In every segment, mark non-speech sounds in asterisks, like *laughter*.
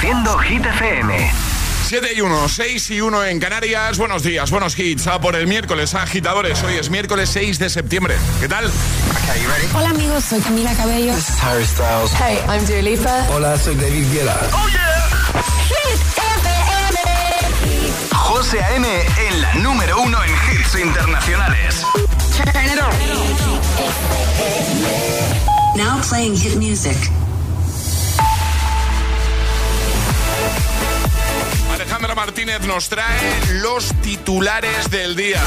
Reproduciendo Hit FM. 7 y 1, 6 y 1 en Canarias. Buenos días, buenos hits. A por el miércoles, agitadores. Hoy es miércoles 6 de septiembre. ¿Qué tal? Hola amigos, soy Camila Cabello. This is Harry Styles. Hey, I'm Dua Lipa. Hola, soy David Guetta. ¡Oh, yeah! Hit FM. José A.M. en la número uno en hits internacionales. Now playing hit music. Alejandra Martínez nos trae los titulares del día.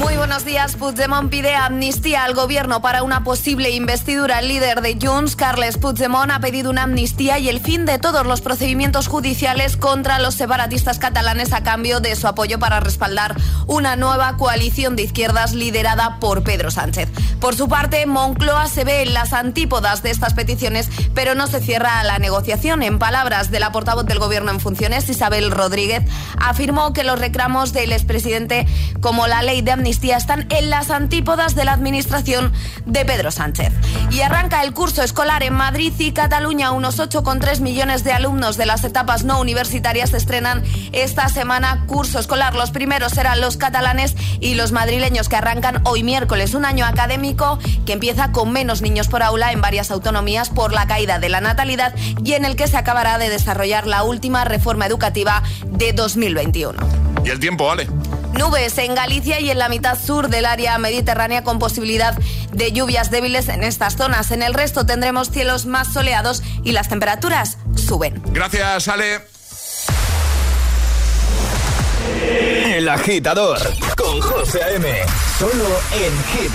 Muy buenos días. Puigdemont pide amnistía al gobierno para una posible investidura. El líder de Junts, Carles Puigdemont, ha pedido una amnistía y el fin de todos los procedimientos judiciales contra los separatistas catalanes a cambio de su apoyo para respaldar una nueva coalición de izquierdas liderada por Pedro Sánchez. Por su parte, Moncloa se ve en las antípodas de estas peticiones, pero no se cierra a la negociación. En palabras de la portavoz del gobierno en funciones, Isabel Rodríguez, afirmó que los reclamos del expresidente, como la ley de amnistía, están en las antípodas de la administración de Pedro Sánchez. Y arranca el curso escolar en Madrid y Cataluña. Unos 8,3 millones de alumnos de las etapas no universitarias estrenan esta semana curso escolar. Los primeros serán los catalanes y los madrileños que arrancan hoy miércoles. Un año académico que empieza con menos niños por aula en varias autonomías por la caída de la natalidad y en el que se acabará de desarrollar la última reforma educativa de 2021. Y el tiempo, vale. Nubes en Galicia y en la mitad sur del área mediterránea con posibilidad de lluvias débiles en estas zonas. En el resto tendremos cielos más soleados y las temperaturas suben. Gracias, Ale. El agitador con José M. Solo en Hit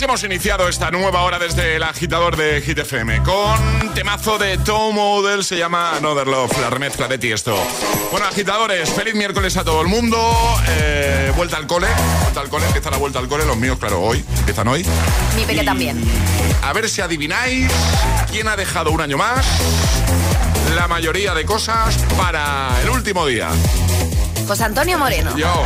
Así hemos iniciado esta nueva hora desde el agitador de Hit FM con temazo de Tom Model, se llama Another Love, la remezcla de Tiesto. Bueno, agitadores, feliz miércoles a todo el mundo. Eh, vuelta al cole, vuelta al cole, empieza la vuelta al cole. Los míos, claro, hoy, empiezan hoy. Mi peque Y también. A ver si adivináis quién ha dejado un año más la mayoría de cosas para el último día. José Antonio Moreno. Yo.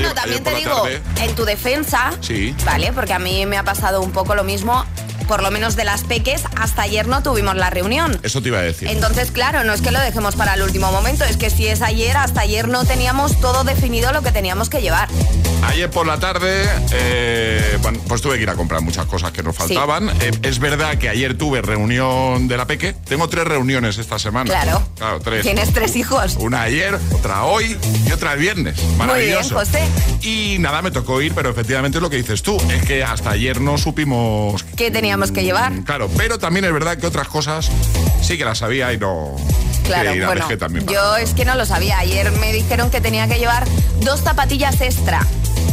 Bueno, también te digo, en tu defensa, sí. ¿vale? Porque a mí me ha pasado un poco lo mismo por lo menos de las peques, hasta ayer no tuvimos la reunión. Eso te iba a decir. Entonces, claro, no es que lo dejemos para el último momento, es que si es ayer, hasta ayer no teníamos todo definido lo que teníamos que llevar. Ayer por la tarde, eh, pues tuve que ir a comprar muchas cosas que nos faltaban. Eh, es verdad que ayer tuve reunión de la Peque. Tengo tres reuniones esta semana. Claro. Claro, tres. Tienes tres hijos. Una ayer, otra hoy y otra el viernes. Maravilloso. Muy bien, José. Y nada, me tocó ir, pero efectivamente es lo que dices tú. Es que hasta ayer no supimos... ¿Qué teníamos? que llevar. Mm, claro, pero también es verdad que otras cosas sí que las sabía y no... Claro, bueno, yo es que no lo sabía. Ayer me dijeron que tenía que llevar dos zapatillas extra.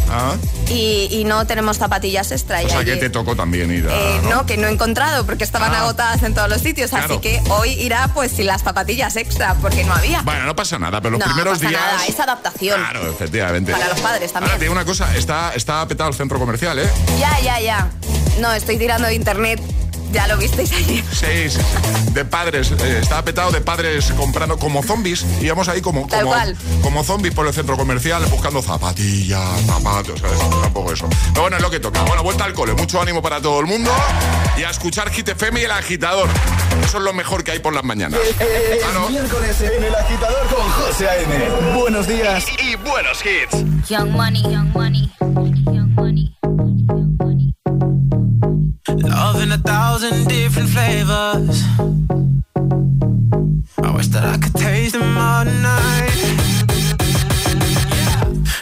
Ah. Y, no tenemos zapatillas extra. O sea, que te tocó también ir eh, ¿no? que no he encontrado porque estaban ah. agotadas en todos los sitios. Así que hoy irá pues sin las zapatillas extra porque no había. Bueno, no pasa nada, pero los primeros días... Nada, es adaptación. Claro, efectivamente. Para los padres también. Ahora, una cosa, está, está petado el centro comercial, ¿eh? Ya, ya, ya. No, estoy tirando de internet ya lo visteis ayer. Sí, sí, De padres. Eh, estaba petado de padres comprando como zombies. Íbamos ahí como, como, como zombies por el centro comercial buscando zapatillas, zapatos, ¿sabes? Tampoco eso. Pero bueno, es lo que toca. Bueno, vuelta al cole. Mucho ánimo para todo el mundo. Y a escuchar Hit FM y el agitador. Eso es lo mejor que hay por las mañanas. Eh, eh, ah, miércoles en el agitador con José A.M. Buenos días y, y buenos hits. Young money, young money. In a thousand different flavors. I wish that I could taste them all night.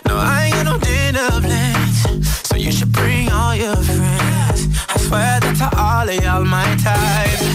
No, I ain't got no dinner plans, so you should bring all your friends. I swear that to all of y'all my type.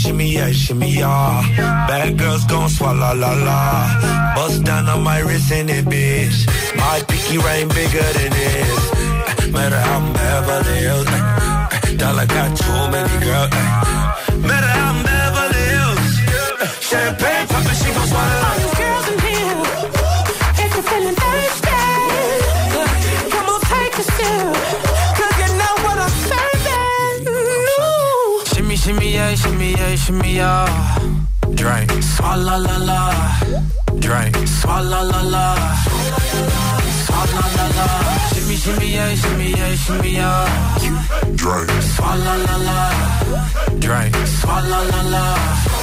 Shimmy, yeah, shimmy, yeah. Bad girls gon' swallow la la. Bust down on my wrist in it, bitch. My pinky ring bigger than this. Matter how I'm Beverly Hills. Dollar got too many girls. Matter how I'm Beverly Hills. Champagne poppin', she gon' swallow. Shimmy yeah, shimmy yeah. Drink, swalla la la. Drink, swalla la la. Swalla la la. Shimmy shimmy yeah, shimmy yeah, shimmy yeah. Drink, swalla la la. Drink, swalla la la.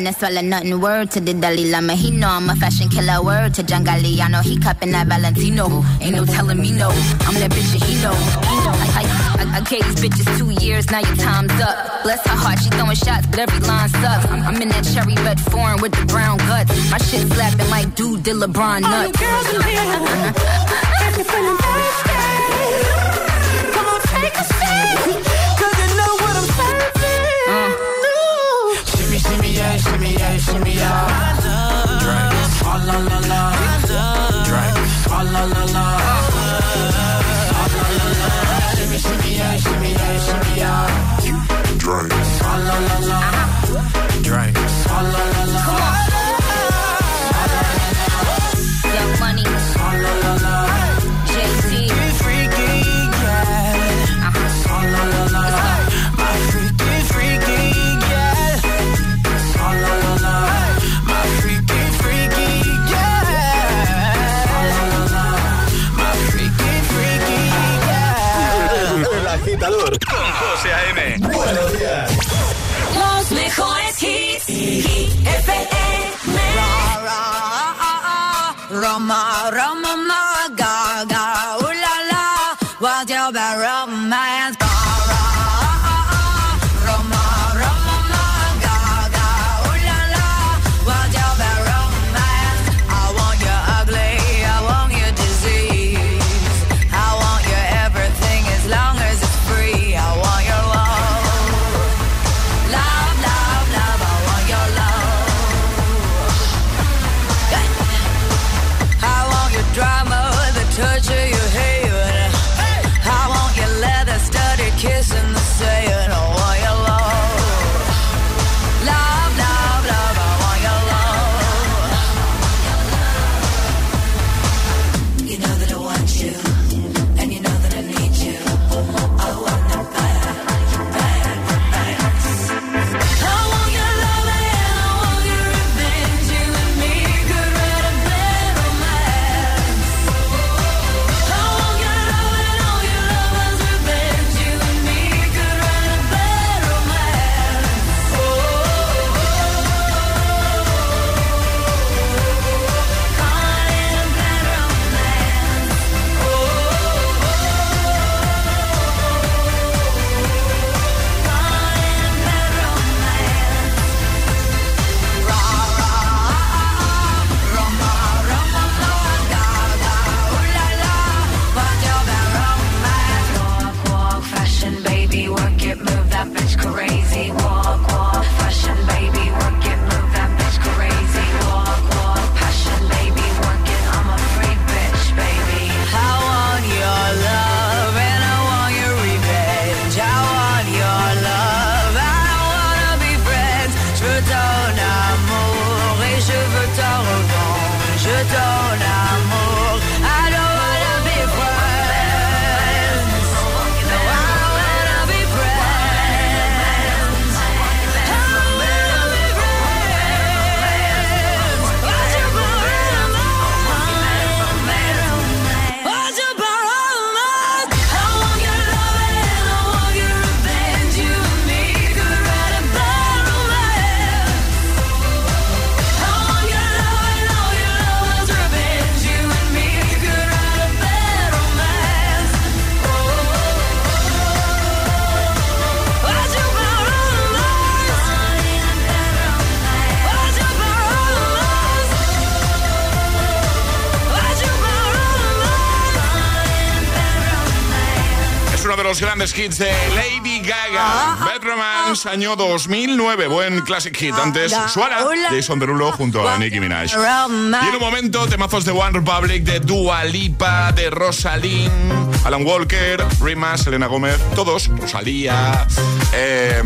No swallow nothing. Word to the Dalai Lama, he know I'm a fashion killer. Word to John Galliano, he cupping that Valentino. Ain't no telling me no. I'm that bitch and he know. I, I, I, I gave these bitches two years, now your time's up. Bless her heart, she throwing shots, but every line sucks. I'm, I'm in that cherry red foreign with the brown guts. My shit slapping like dude did LeBron nuts. All you girls in here, if you're feeling thirsty, come on, take a seat. Shimmy shimmy yeah. Drink, ah la la la. Drink, ah la la la. Shimmy shimmy shimmy yeah, shimmy. Drink, ah la la la. Grandes hits de Lady Gaga. Ah, Bad Romance, año 2009. Buen classic hit. Antes, Suara, Jason Derulo junto a Nicki Minaj. Y en un momento, temazos de One Republic, de Dua Lipa, de Rosalind, Alan Walker, Rima, Selena Gómez, todos, Rosalía. Eh,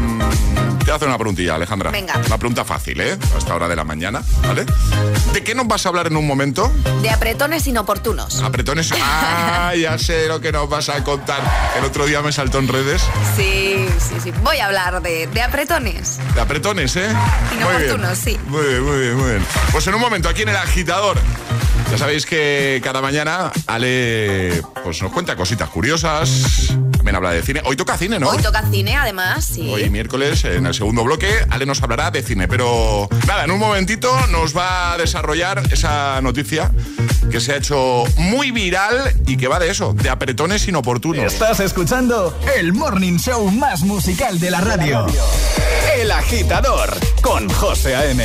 te voy a hacer una preguntilla, Alejandra. Venga. Una pregunta fácil, ¿eh? A esta hora de la mañana, ¿vale? ¿De qué nos vas a hablar en un momento? De apretones inoportunos. Apretones. *laughs* Ah, ya sé lo que nos vas a contar. El otro día me saltó en redes. Sí, sí, sí. Voy a hablar de, de apretones. De apretones, ¿eh? Inoportunos, sí. Muy bien, muy bien, muy bien. Pues en un momento, aquí en el agitador. Ya sabéis que cada mañana Ale pues nos cuenta cositas curiosas. También habla de cine. Hoy toca cine, ¿no? Hoy toca cine, además, sí. Hoy miércoles, en el segundo bloque, Ale nos hablará de cine. Pero nada, en un momentito nos va a desarrollar esa noticia que se ha hecho muy viral y que va de eso, de apretones inoportunos. Estás escuchando el morning show más musical de la radio. El agitador con José A.M.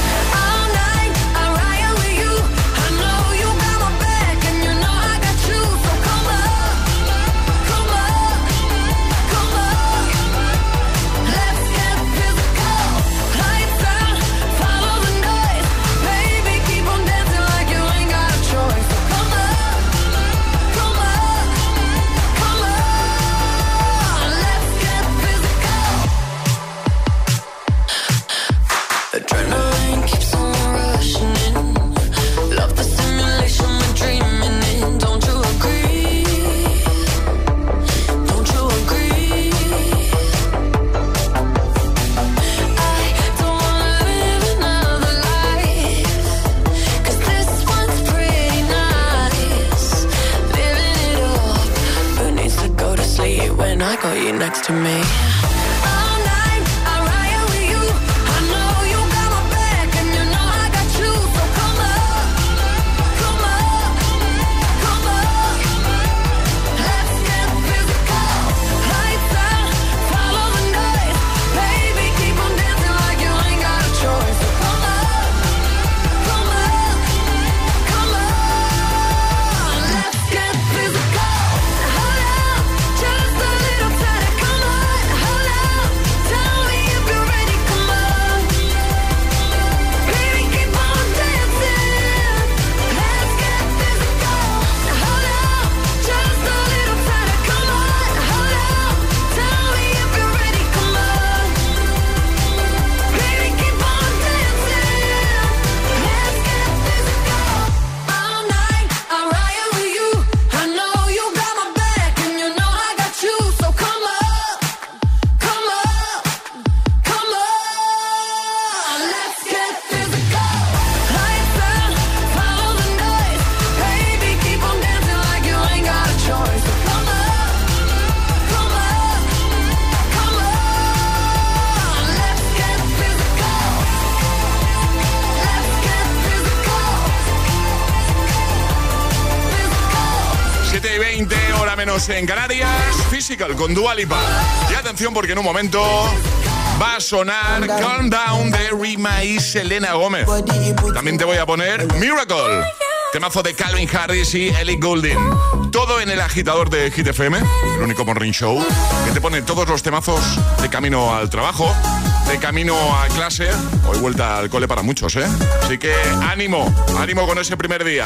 Con Dua Lipa. Y atención porque en un momento va a sonar Calm Down de Rima y Selena Gómez. También te voy a poner Miracle, temazo de Calvin Harris y Ellie Goulding. Todo en el agitador de Hit FM, el único morning show, que te pone todos los temazos de camino al trabajo, de camino a clase de vuelta al cole para muchos, ¿eh? Así que ánimo, ánimo con ese primer día.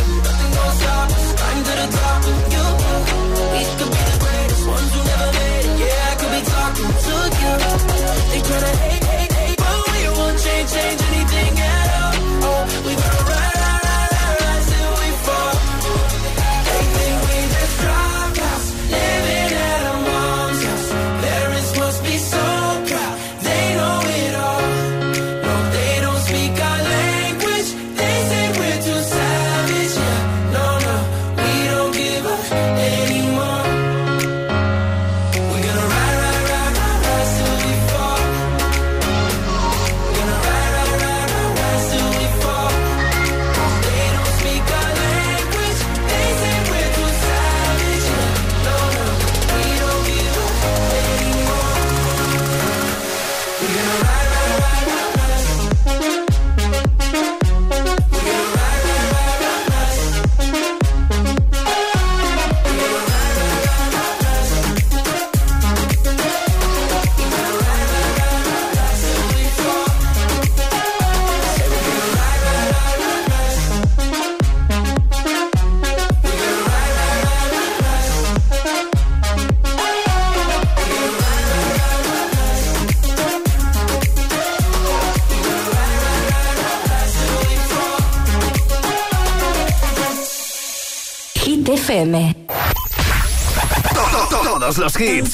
los.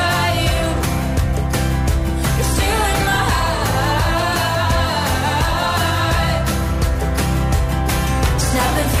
nothing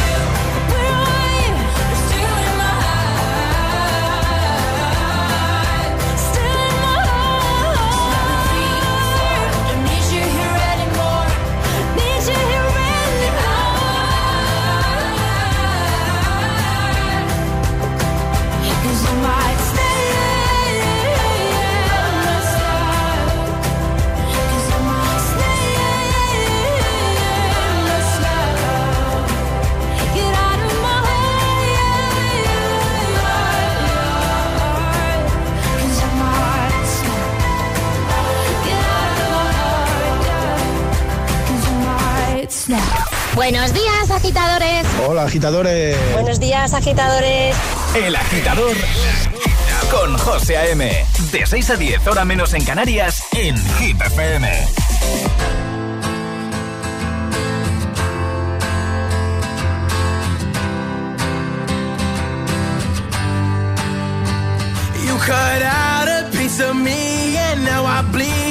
Buenos días, agitadores. Hola, agitadores. Buenos días, agitadores. El Agitador con José A.M. De 6 a 10, hora menos en Canarias, en Hit FM. You cut out a piece of me, and now I bleed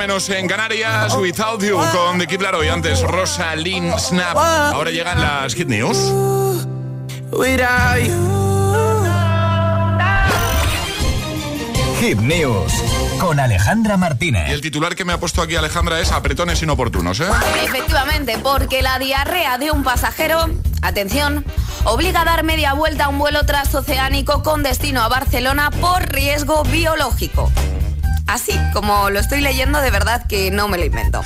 menos en Canarias, Without You con The Kid Laroi. Antes Rosalind Snap. Ahora llegan las Hit News. Without you. Hit News con Alejandra Y Martínez. el titular que me ha puesto aquí Alejandra es apretones inoportunos, ¿eh? Efectivamente, porque la diarrea de un pasajero, atención, obliga a dar media vuelta a un vuelo transoceánico con destino a Barcelona por riesgo biológico. Así como lo estoy leyendo, de verdad que no me lo invento.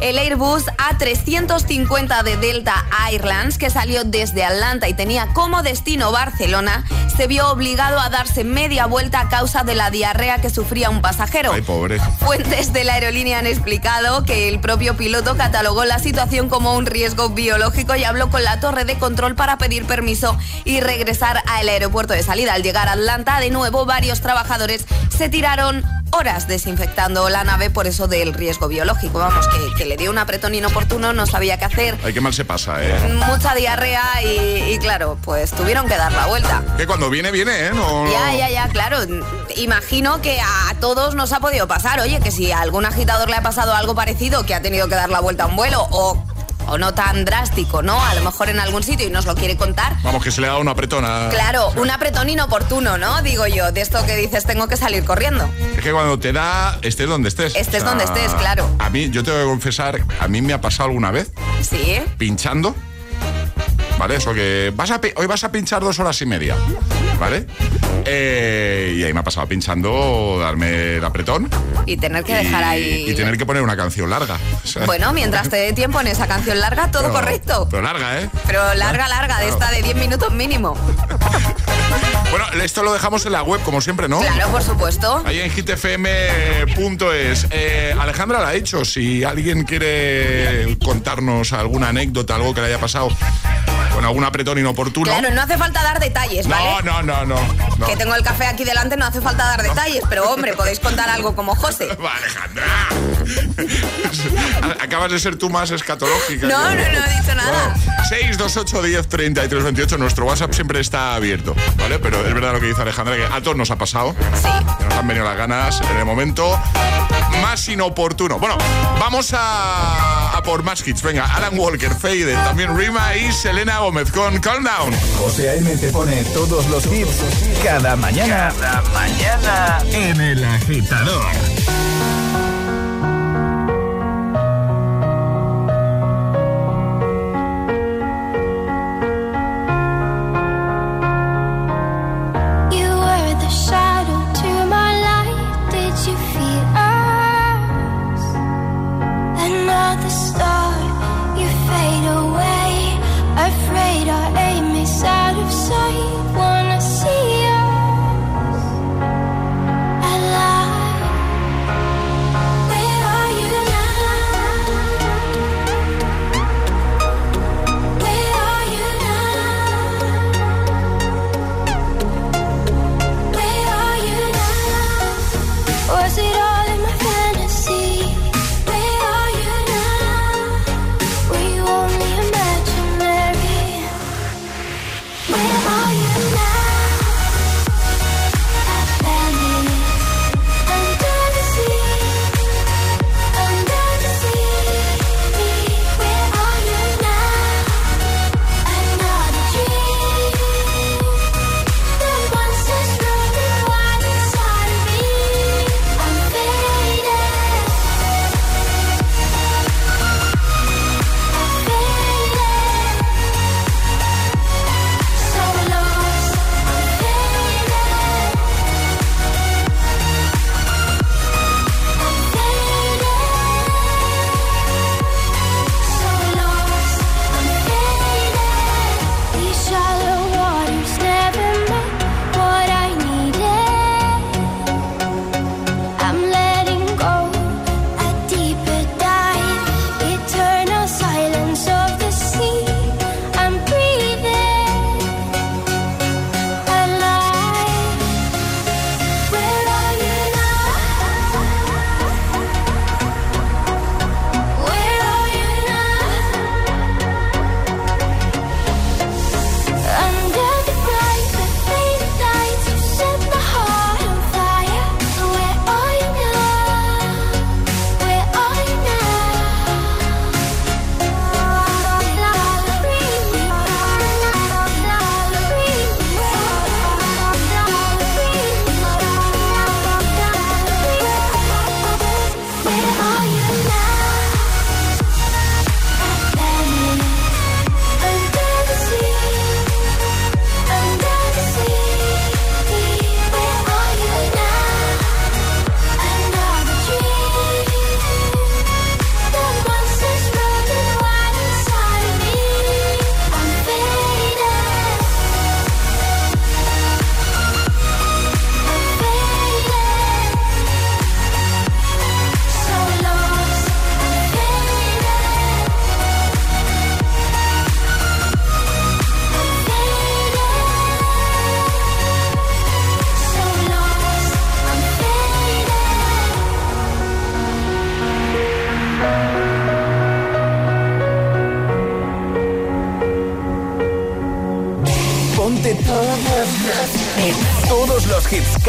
El Airbus A350 de Delta Airlines, que salió desde Atlanta y tenía como destino Barcelona, se vio obligado a darse media vuelta a causa de la diarrea que sufría un pasajero. Ay, pobre. Fuentes de la aerolínea han explicado que el propio piloto catalogó la situación como un riesgo biológico y habló con la torre de control para pedir permiso y regresar al aeropuerto de salida. Al llegar a Atlanta, de nuevo, varios trabajadores se tiraron horas desinfectando la nave por eso del riesgo biológico. Vamos, que, que le dio un apretón inoportuno, no sabía qué hacer. Ay, qué mal se pasa, ¿eh? Mucha diarrea y, y claro, pues tuvieron que dar la vuelta. Que cuando viene, viene, ¿eh? No, Ya, ya, ya, claro. Imagino que a todos nos ha podido pasar. Oye, que si a algún agitador le ha pasado algo parecido, que ha tenido que dar la vuelta a un vuelo o, o no tan drástico, ¿no? A lo mejor en algún sitio y nos lo quiere contar. Vamos, que se le dado una apretona. Claro, un apretón inoportuno, ¿no? Digo yo, de esto que dices, tengo que salir corriendo. Es que cuando te da, estés donde estés. Estés donde estés, claro. A mí, yo tengo que confesar, a mí me ha pasado alguna vez Sí. pinchando. ¿Vale? Eso que vas a, hoy vas a pinchar dos horas y media. ¿Vale? Eh, y ahí me ha pasado pinchando, darme el apretón. Y tener que dejar ahí. y tener que poner una canción larga. O sea, Bueno, mientras te dé tiempo en esa canción larga, todo pero- correcto. Pero larga, ¿eh? Pero larga, larga, de Claro. esta de 10 minutos mínimo. *laughs* Bueno, esto lo dejamos en la web, como siempre, ¿no? Claro, por supuesto. Ahí en hitfm.es. Eh, Alejandra lo ha dicho. Si alguien quiere contarnos alguna anécdota, algo que le haya pasado con algún apretón inoportuno. Claro, no hace falta dar detalles, ¿vale? no, no, no, no, no. Que tengo el café aquí delante, no hace falta dar detalles, pero hombre, podéis contar algo como José. *laughs* Alejandra. *laughs* Acabas de ser tú más escatológica. No, no, no he dicho nada. 628 10 33 28. Nuestro WhatsApp siempre está abierto, ¿vale? Pero es verdad lo que dice Alejandra, que a todos nos ha pasado. Sí. Nos han venido las ganas en el momento más inoportuno. Bueno, vamos a, a por más hits. Venga, Alan Walker, Fade, también Rima y Selena Gómez con Calm Down. José A.M. te pone todos los hits cada mañana. Cada mañana en El Agitador.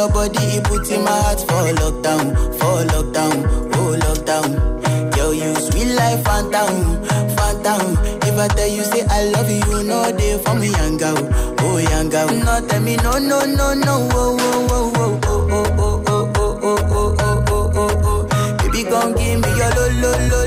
your body, it puts in my heart for lockdown, for lockdown, oh lockdown. Yo, you sweet life, phantom, phantom. If I tell you say I love you, you know they for me, young girl, oh young girl. No, tell me no, no, no, no, oh, oh, oh, oh, oh, oh, oh, oh, oh, oh, oh, oh, oh, oh, oh. Baby, gon' give me your lo, lo, lo,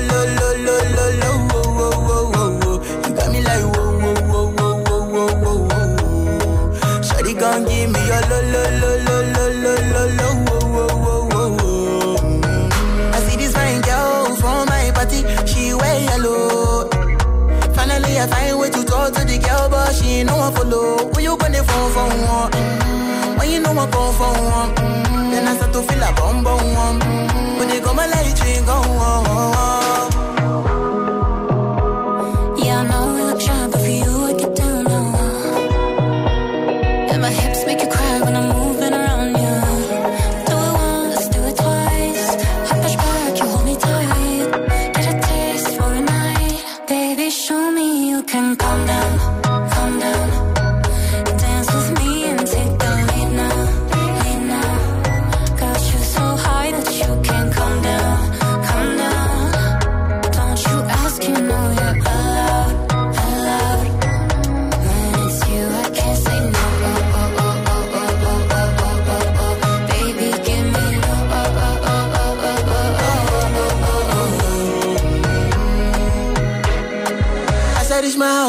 ain't no one follow. When you gonna phone for. When you know I come for. Then I start to feel a bum bum one. When they come light, you go on. Yeah,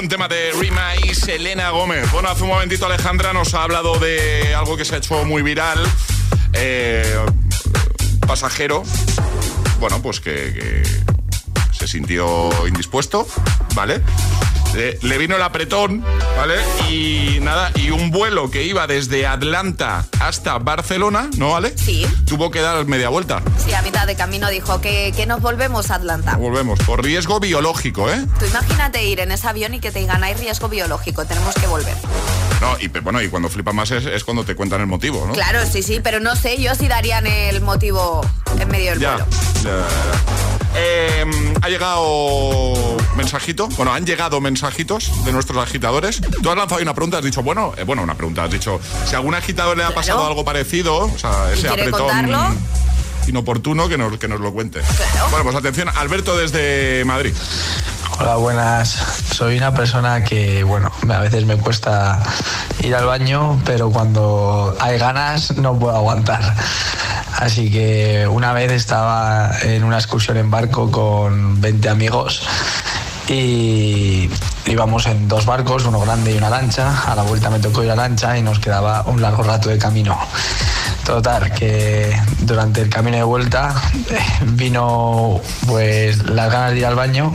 Buen tema de Rima y Selena Gómez. Bueno, hace un momentito Alejandra nos ha hablado de algo que se ha hecho muy viral. Eh, pasajero, bueno, pues que, que se sintió indispuesto, ¿vale? Le, le vino el apretón, ¿vale? Y nada, y un vuelo que iba desde Atlanta hasta Barcelona, ¿no vale? Sí. Tuvo que dar media vuelta. Sí, a mitad de camino dijo que, que nos volvemos a Atlanta. Volvemos, por riesgo biológico, ¿eh? Tú imagínate ir en ese avión y que te digan hay riesgo biológico, tenemos que volver. No, y bueno, y cuando flipa más es, es cuando te cuentan el motivo, ¿no? Claro, sí, sí, pero no sé yo si darían el motivo en medio del Ya, vuelo. ya, ya. Eh, ha llegado mensajito, bueno, han llegado mensajitos de nuestros agitadores. Tú has lanzado ahí una pregunta, has dicho, bueno, eh, bueno, una pregunta, has dicho, si a algún agitador le ha pasado algo parecido, o sea, ese apretón contarlo? inoportuno, que nos, que nos lo cuente. Bueno, pues atención, Alberto desde Madrid. Hola, buenas. Soy una persona que, bueno, a veces me cuesta ir al baño, pero cuando hay ganas no puedo aguantar. Así que una vez estaba en una excursión en barco con 20 amigos y íbamos en dos barcos, uno grande y una lancha. A la vuelta me tocó ir a lancha y nos quedaba un largo rato de camino. Total, que durante el camino de vuelta *laughs* vino pues las ganas de ir al baño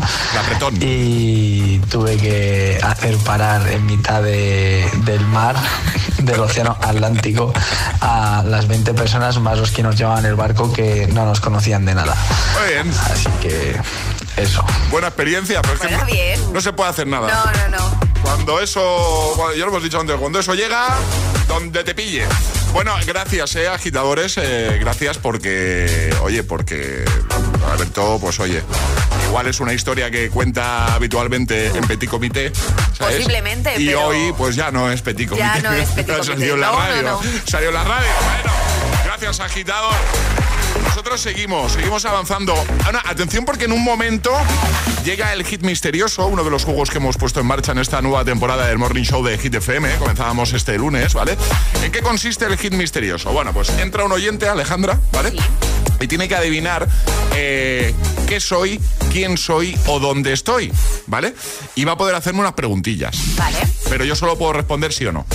y tuve que hacer parar en mitad de- del mar, *laughs* del océano Atlántico, a las 20 personas más los que nos llevaban el barco que no nos conocían de nada. Muy bien. Así que eso. Buena experiencia, pero es que Bueno, no, bien. no se puede hacer nada. No, no, no. Cuando eso, cuando- ya lo hemos dicho antes, cuando eso llega, donde te pille. Bueno, gracias, eh, agitadores, eh, gracias porque, oye, porque Alberto, pues oye, igual es una historia que cuenta habitualmente en Petit Comité, ¿sabes? Posiblemente, Y pero- hoy, pues ya no es Petit Comité. Ya no es Petit *laughs* Comité. la No, no, radio, no. salió en la radio. Bueno, gracias, agitador. Nosotros seguimos, seguimos avanzando. Ana, atención porque en un momento llega el hit misterioso, uno de los juegos que hemos puesto en marcha en esta nueva temporada del Morning Show de Hit FM. ¿eh? Comenzábamos este lunes, ¿vale? ¿En qué consiste el hit misterioso? Bueno, pues entra un oyente, Alejandra, ¿vale? Y tiene que adivinar eh, qué soy, quién soy o dónde estoy, ¿vale? Y va a poder hacerme unas preguntillas. Vale. Pero yo solo puedo responder sí o no.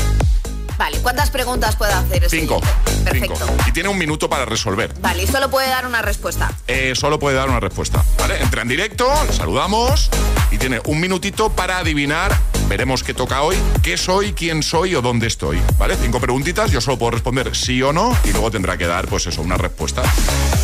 Vale, ¿cuántas preguntas puede hacer este Cinco. Perfecto. Cinco. Y tiene un minuto para resolver. Vale, y solo puede dar una respuesta. eh, solo puede dar una respuesta. ¿vale? Entra en directo, le saludamos y tiene un minutito para adivinar. Veremos qué toca hoy, qué soy, quién soy o dónde estoy. ¿Vale? Cinco preguntitas, yo solo puedo responder sí o no y luego tendrá que dar, pues eso, una respuesta.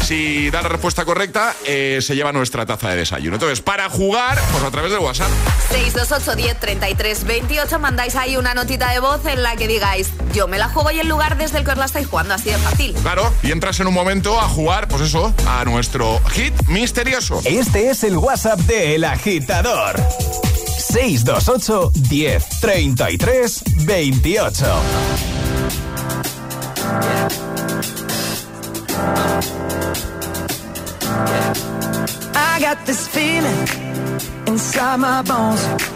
Si da la respuesta correcta, eh, se lleva nuestra taza de desayuno. Entonces, para jugar, pues a través de WhatsApp. 628 10 33 28 mandáis ahí una notita de voz en la que digáis yo me la juego y el lugar desde el que os la estáis jugando, así de fácil. Claro, y entras en un momento a jugar, pues eso, a nuestro hit misterioso. Este es el WhatsApp de El Agitador. 628 10 33 28. I got this feeling inside my bones.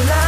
And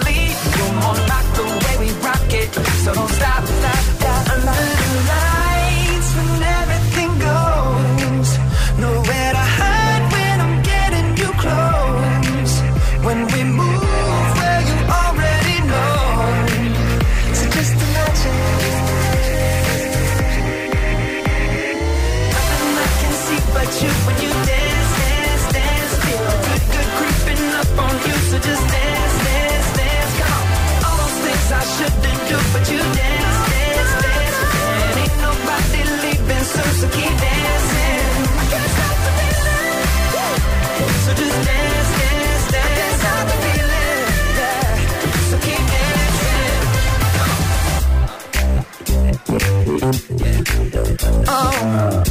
So don't stop. Oh.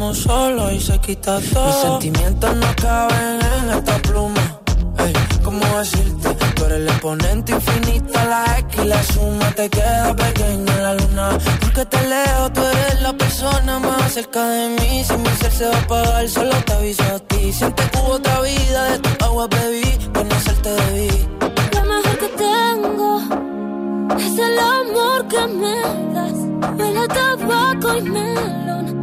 Estamos solos y se quita todo. Mis sentimientos no caben en esta pluma. Ey, ¿cómo decirte? Tú eres el exponente infinito, la X y la suma te queda pequeña en la luna. Porque te leo, tú eres la persona más cerca de mí. Si mi ser se va a apagar, solo te aviso a ti. Siente que hubo otra vida, de tu agua bebí, conocerte debí. Lo mejor que tengo es el amor que me das. Huele tabaco y melón.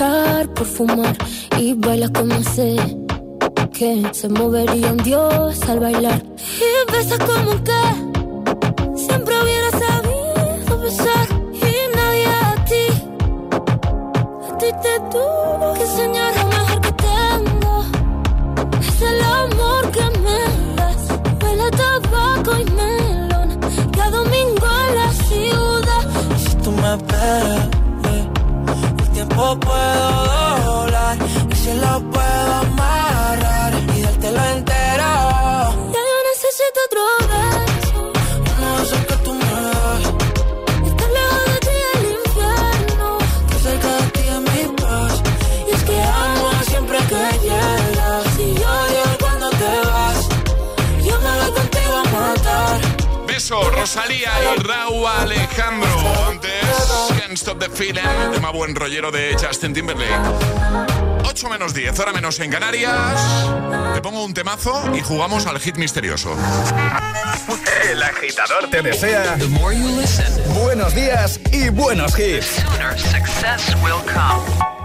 por fumar. Y bailas como sé que se movería un dios al bailar. Y besas como que siempre hubiera sabido besar. Y nadie a ti, a ti te tuvo que enseñar lo mejor que tengo. Es el amor que me das. Huele a tabaco y melón. Cada domingo en la ciudad. Si tú me esperas, tiempo puedo doblar y si lo puedo amarrar y dártelo entero. Ya yo necesito otro beso. De esos que tú me das. Estar lejos de ti el infierno. Estar cerca de ti es mi paz. Y es que amo siempre que llegas. Y odio cuando te vas. Yo me voy contigo a matar. Beso, Rosalía y Raúl Alejandro. Stop the Feeling, tema buen rollero de Justin Timberlake. 8 menos 10, hora menos en Canarias. Te pongo un temazo y jugamos al hit misterioso. El agitador te desea buenos días y buenos hits. success will come.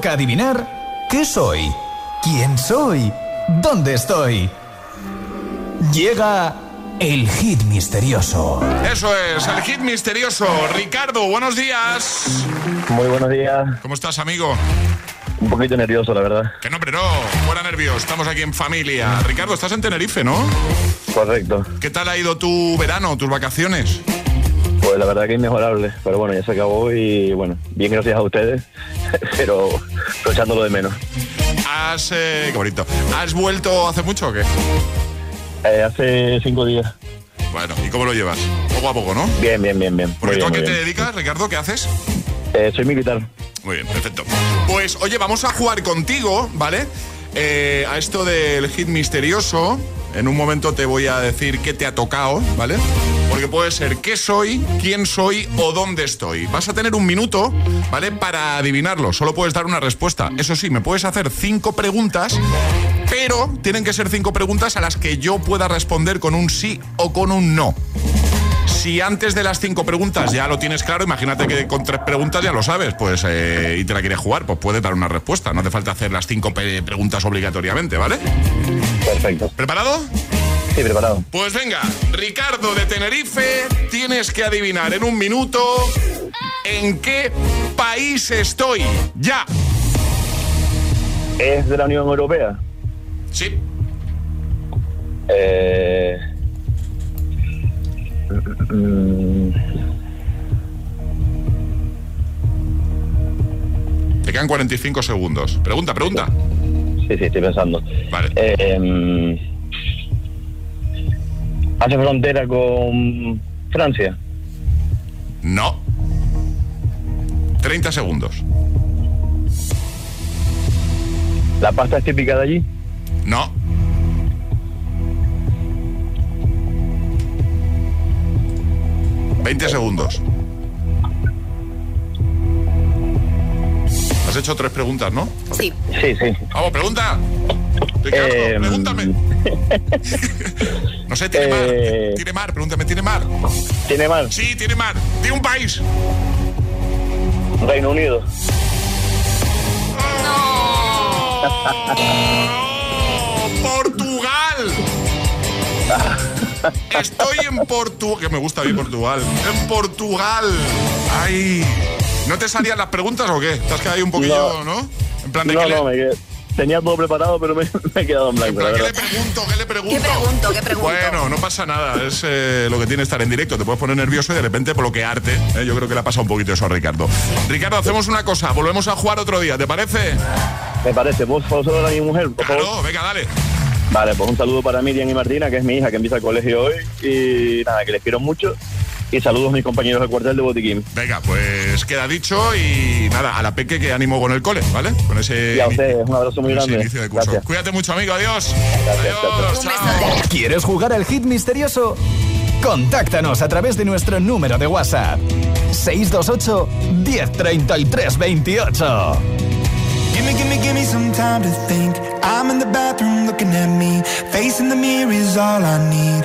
Toca adivinar qué soy, quién soy, dónde estoy. Llega el hit misterioso. Eso es, el hit misterioso. Ricardo, buenos días. Muy buenos días. ¿Cómo estás, amigo? Un poquito nervioso, la verdad. Que no, pero no, fuera nervios, estamos aquí en familia. Ricardo, estás en Tenerife, ¿no? Correcto. ¿Qué tal ha ido tu verano, tus vacaciones? Pues la verdad que inmejorable, pero bueno, ya se acabó y bueno, bien gracias a ustedes, *laughs* pero, echándolo de menos. ¿Has, eh, qué bonito, ¿has vuelto hace mucho o qué? Eh, hace cinco días. Bueno, ¿y cómo lo llevas? Poco a poco, ¿no? Bien, bien, bien, bien. ¿Porque Muy tú a bien, qué muy te dedicas, Ricardo? ¿Qué haces? Eh, soy militar. Muy bien, perfecto. Pues oye, vamos a jugar contigo, ¿vale? Eh, a esto del hit misterioso. En un momento te voy a decir qué te ha tocado, ¿vale? Porque puede ser qué soy, quién soy o dónde estoy. Vas a tener un minuto, ¿vale? Para adivinarlo. Solo puedes dar una respuesta. Eso sí, me puedes hacer cinco preguntas, pero tienen que ser cinco preguntas a las que yo pueda responder con un sí o con un no. Si antes de las cinco preguntas ya lo tienes claro, imagínate que con tres preguntas ya lo sabes, pues eh, y te la quieres jugar, pues puedes dar una respuesta. No hace falta hacer las cinco preguntas obligatoriamente, ¿vale? Perfecto. ¿Preparado? Sí, preparado. Pues venga, Ricardo de Tenerife, tienes que adivinar en un minuto en qué país estoy. Ya. ¿Es de la Unión Europea? Sí. Eh, Te quedan 45 segundos. Pregunta, pregunta. sí, sí, estoy pensando. Vale. Eh, mm, ¿Hace frontera con Francia? No. 30 segundos. ¿La pasta es típica de allí? No. Veinte segundos. Has hecho tres preguntas, ¿no? Sí. Sí, sí. Vamos, pregunta. Ricardo, Eh, pregúntame. no sé, tiene mar. Eh. Tiene mar, pregúntame, ¿tiene mar? ¿Tiene mar? Sí, tiene mar. De un país. Reino Unido. ¡Portugal! Estoy en Portugal, que me gusta a mí Portugal. En Portugal. Ay. ¿No te salían las preguntas o qué? Te has quedado ahí un poquillo, ¿no? En plan de no, que le- no, me quedé- tenía todo preparado, pero me, *laughs* me he quedado en blanco. la ¿Qué le pregunto? ¿Qué le pregunto? ¿Qué pregunto? ¿Qué pregunto? Bueno, no pasa nada, es eh, lo que tiene estar en directo. Te puedes poner nervioso y de repente bloquearte. ¿eh? Yo creo que le ha pasado un poquito eso a Ricardo. Ricardo, hacemos una cosa, volvemos a jugar otro día, ¿te parece? Me parece, vos solo a mi mujer, por favor. Venga, dale. Vale, pues un saludo para Miriam y Martina, que es mi hija, que empieza el colegio hoy. Y nada, que les quiero mucho. Y saludos a mis compañeros del cuartel de Botiquín. Venga, pues queda dicho y nada, a la peque que animo con el cole, ¿vale? Con ese, Y a ustedes, un abrazo muy grande. inicio de curso. Gracias. Cuídate mucho, amigo, adiós. Adiós, chao. ¿Quieres jugar al hit misterioso? Contáctanos a través de nuestro número de WhatsApp. 628 1033 28. Gimme, gimme, gimme some time to think. I'm in the bathroom looking at me. Facing the mirror is all I need.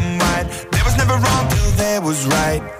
and white. There was never wrong till there was right.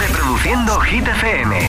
Reproduciendo Hit.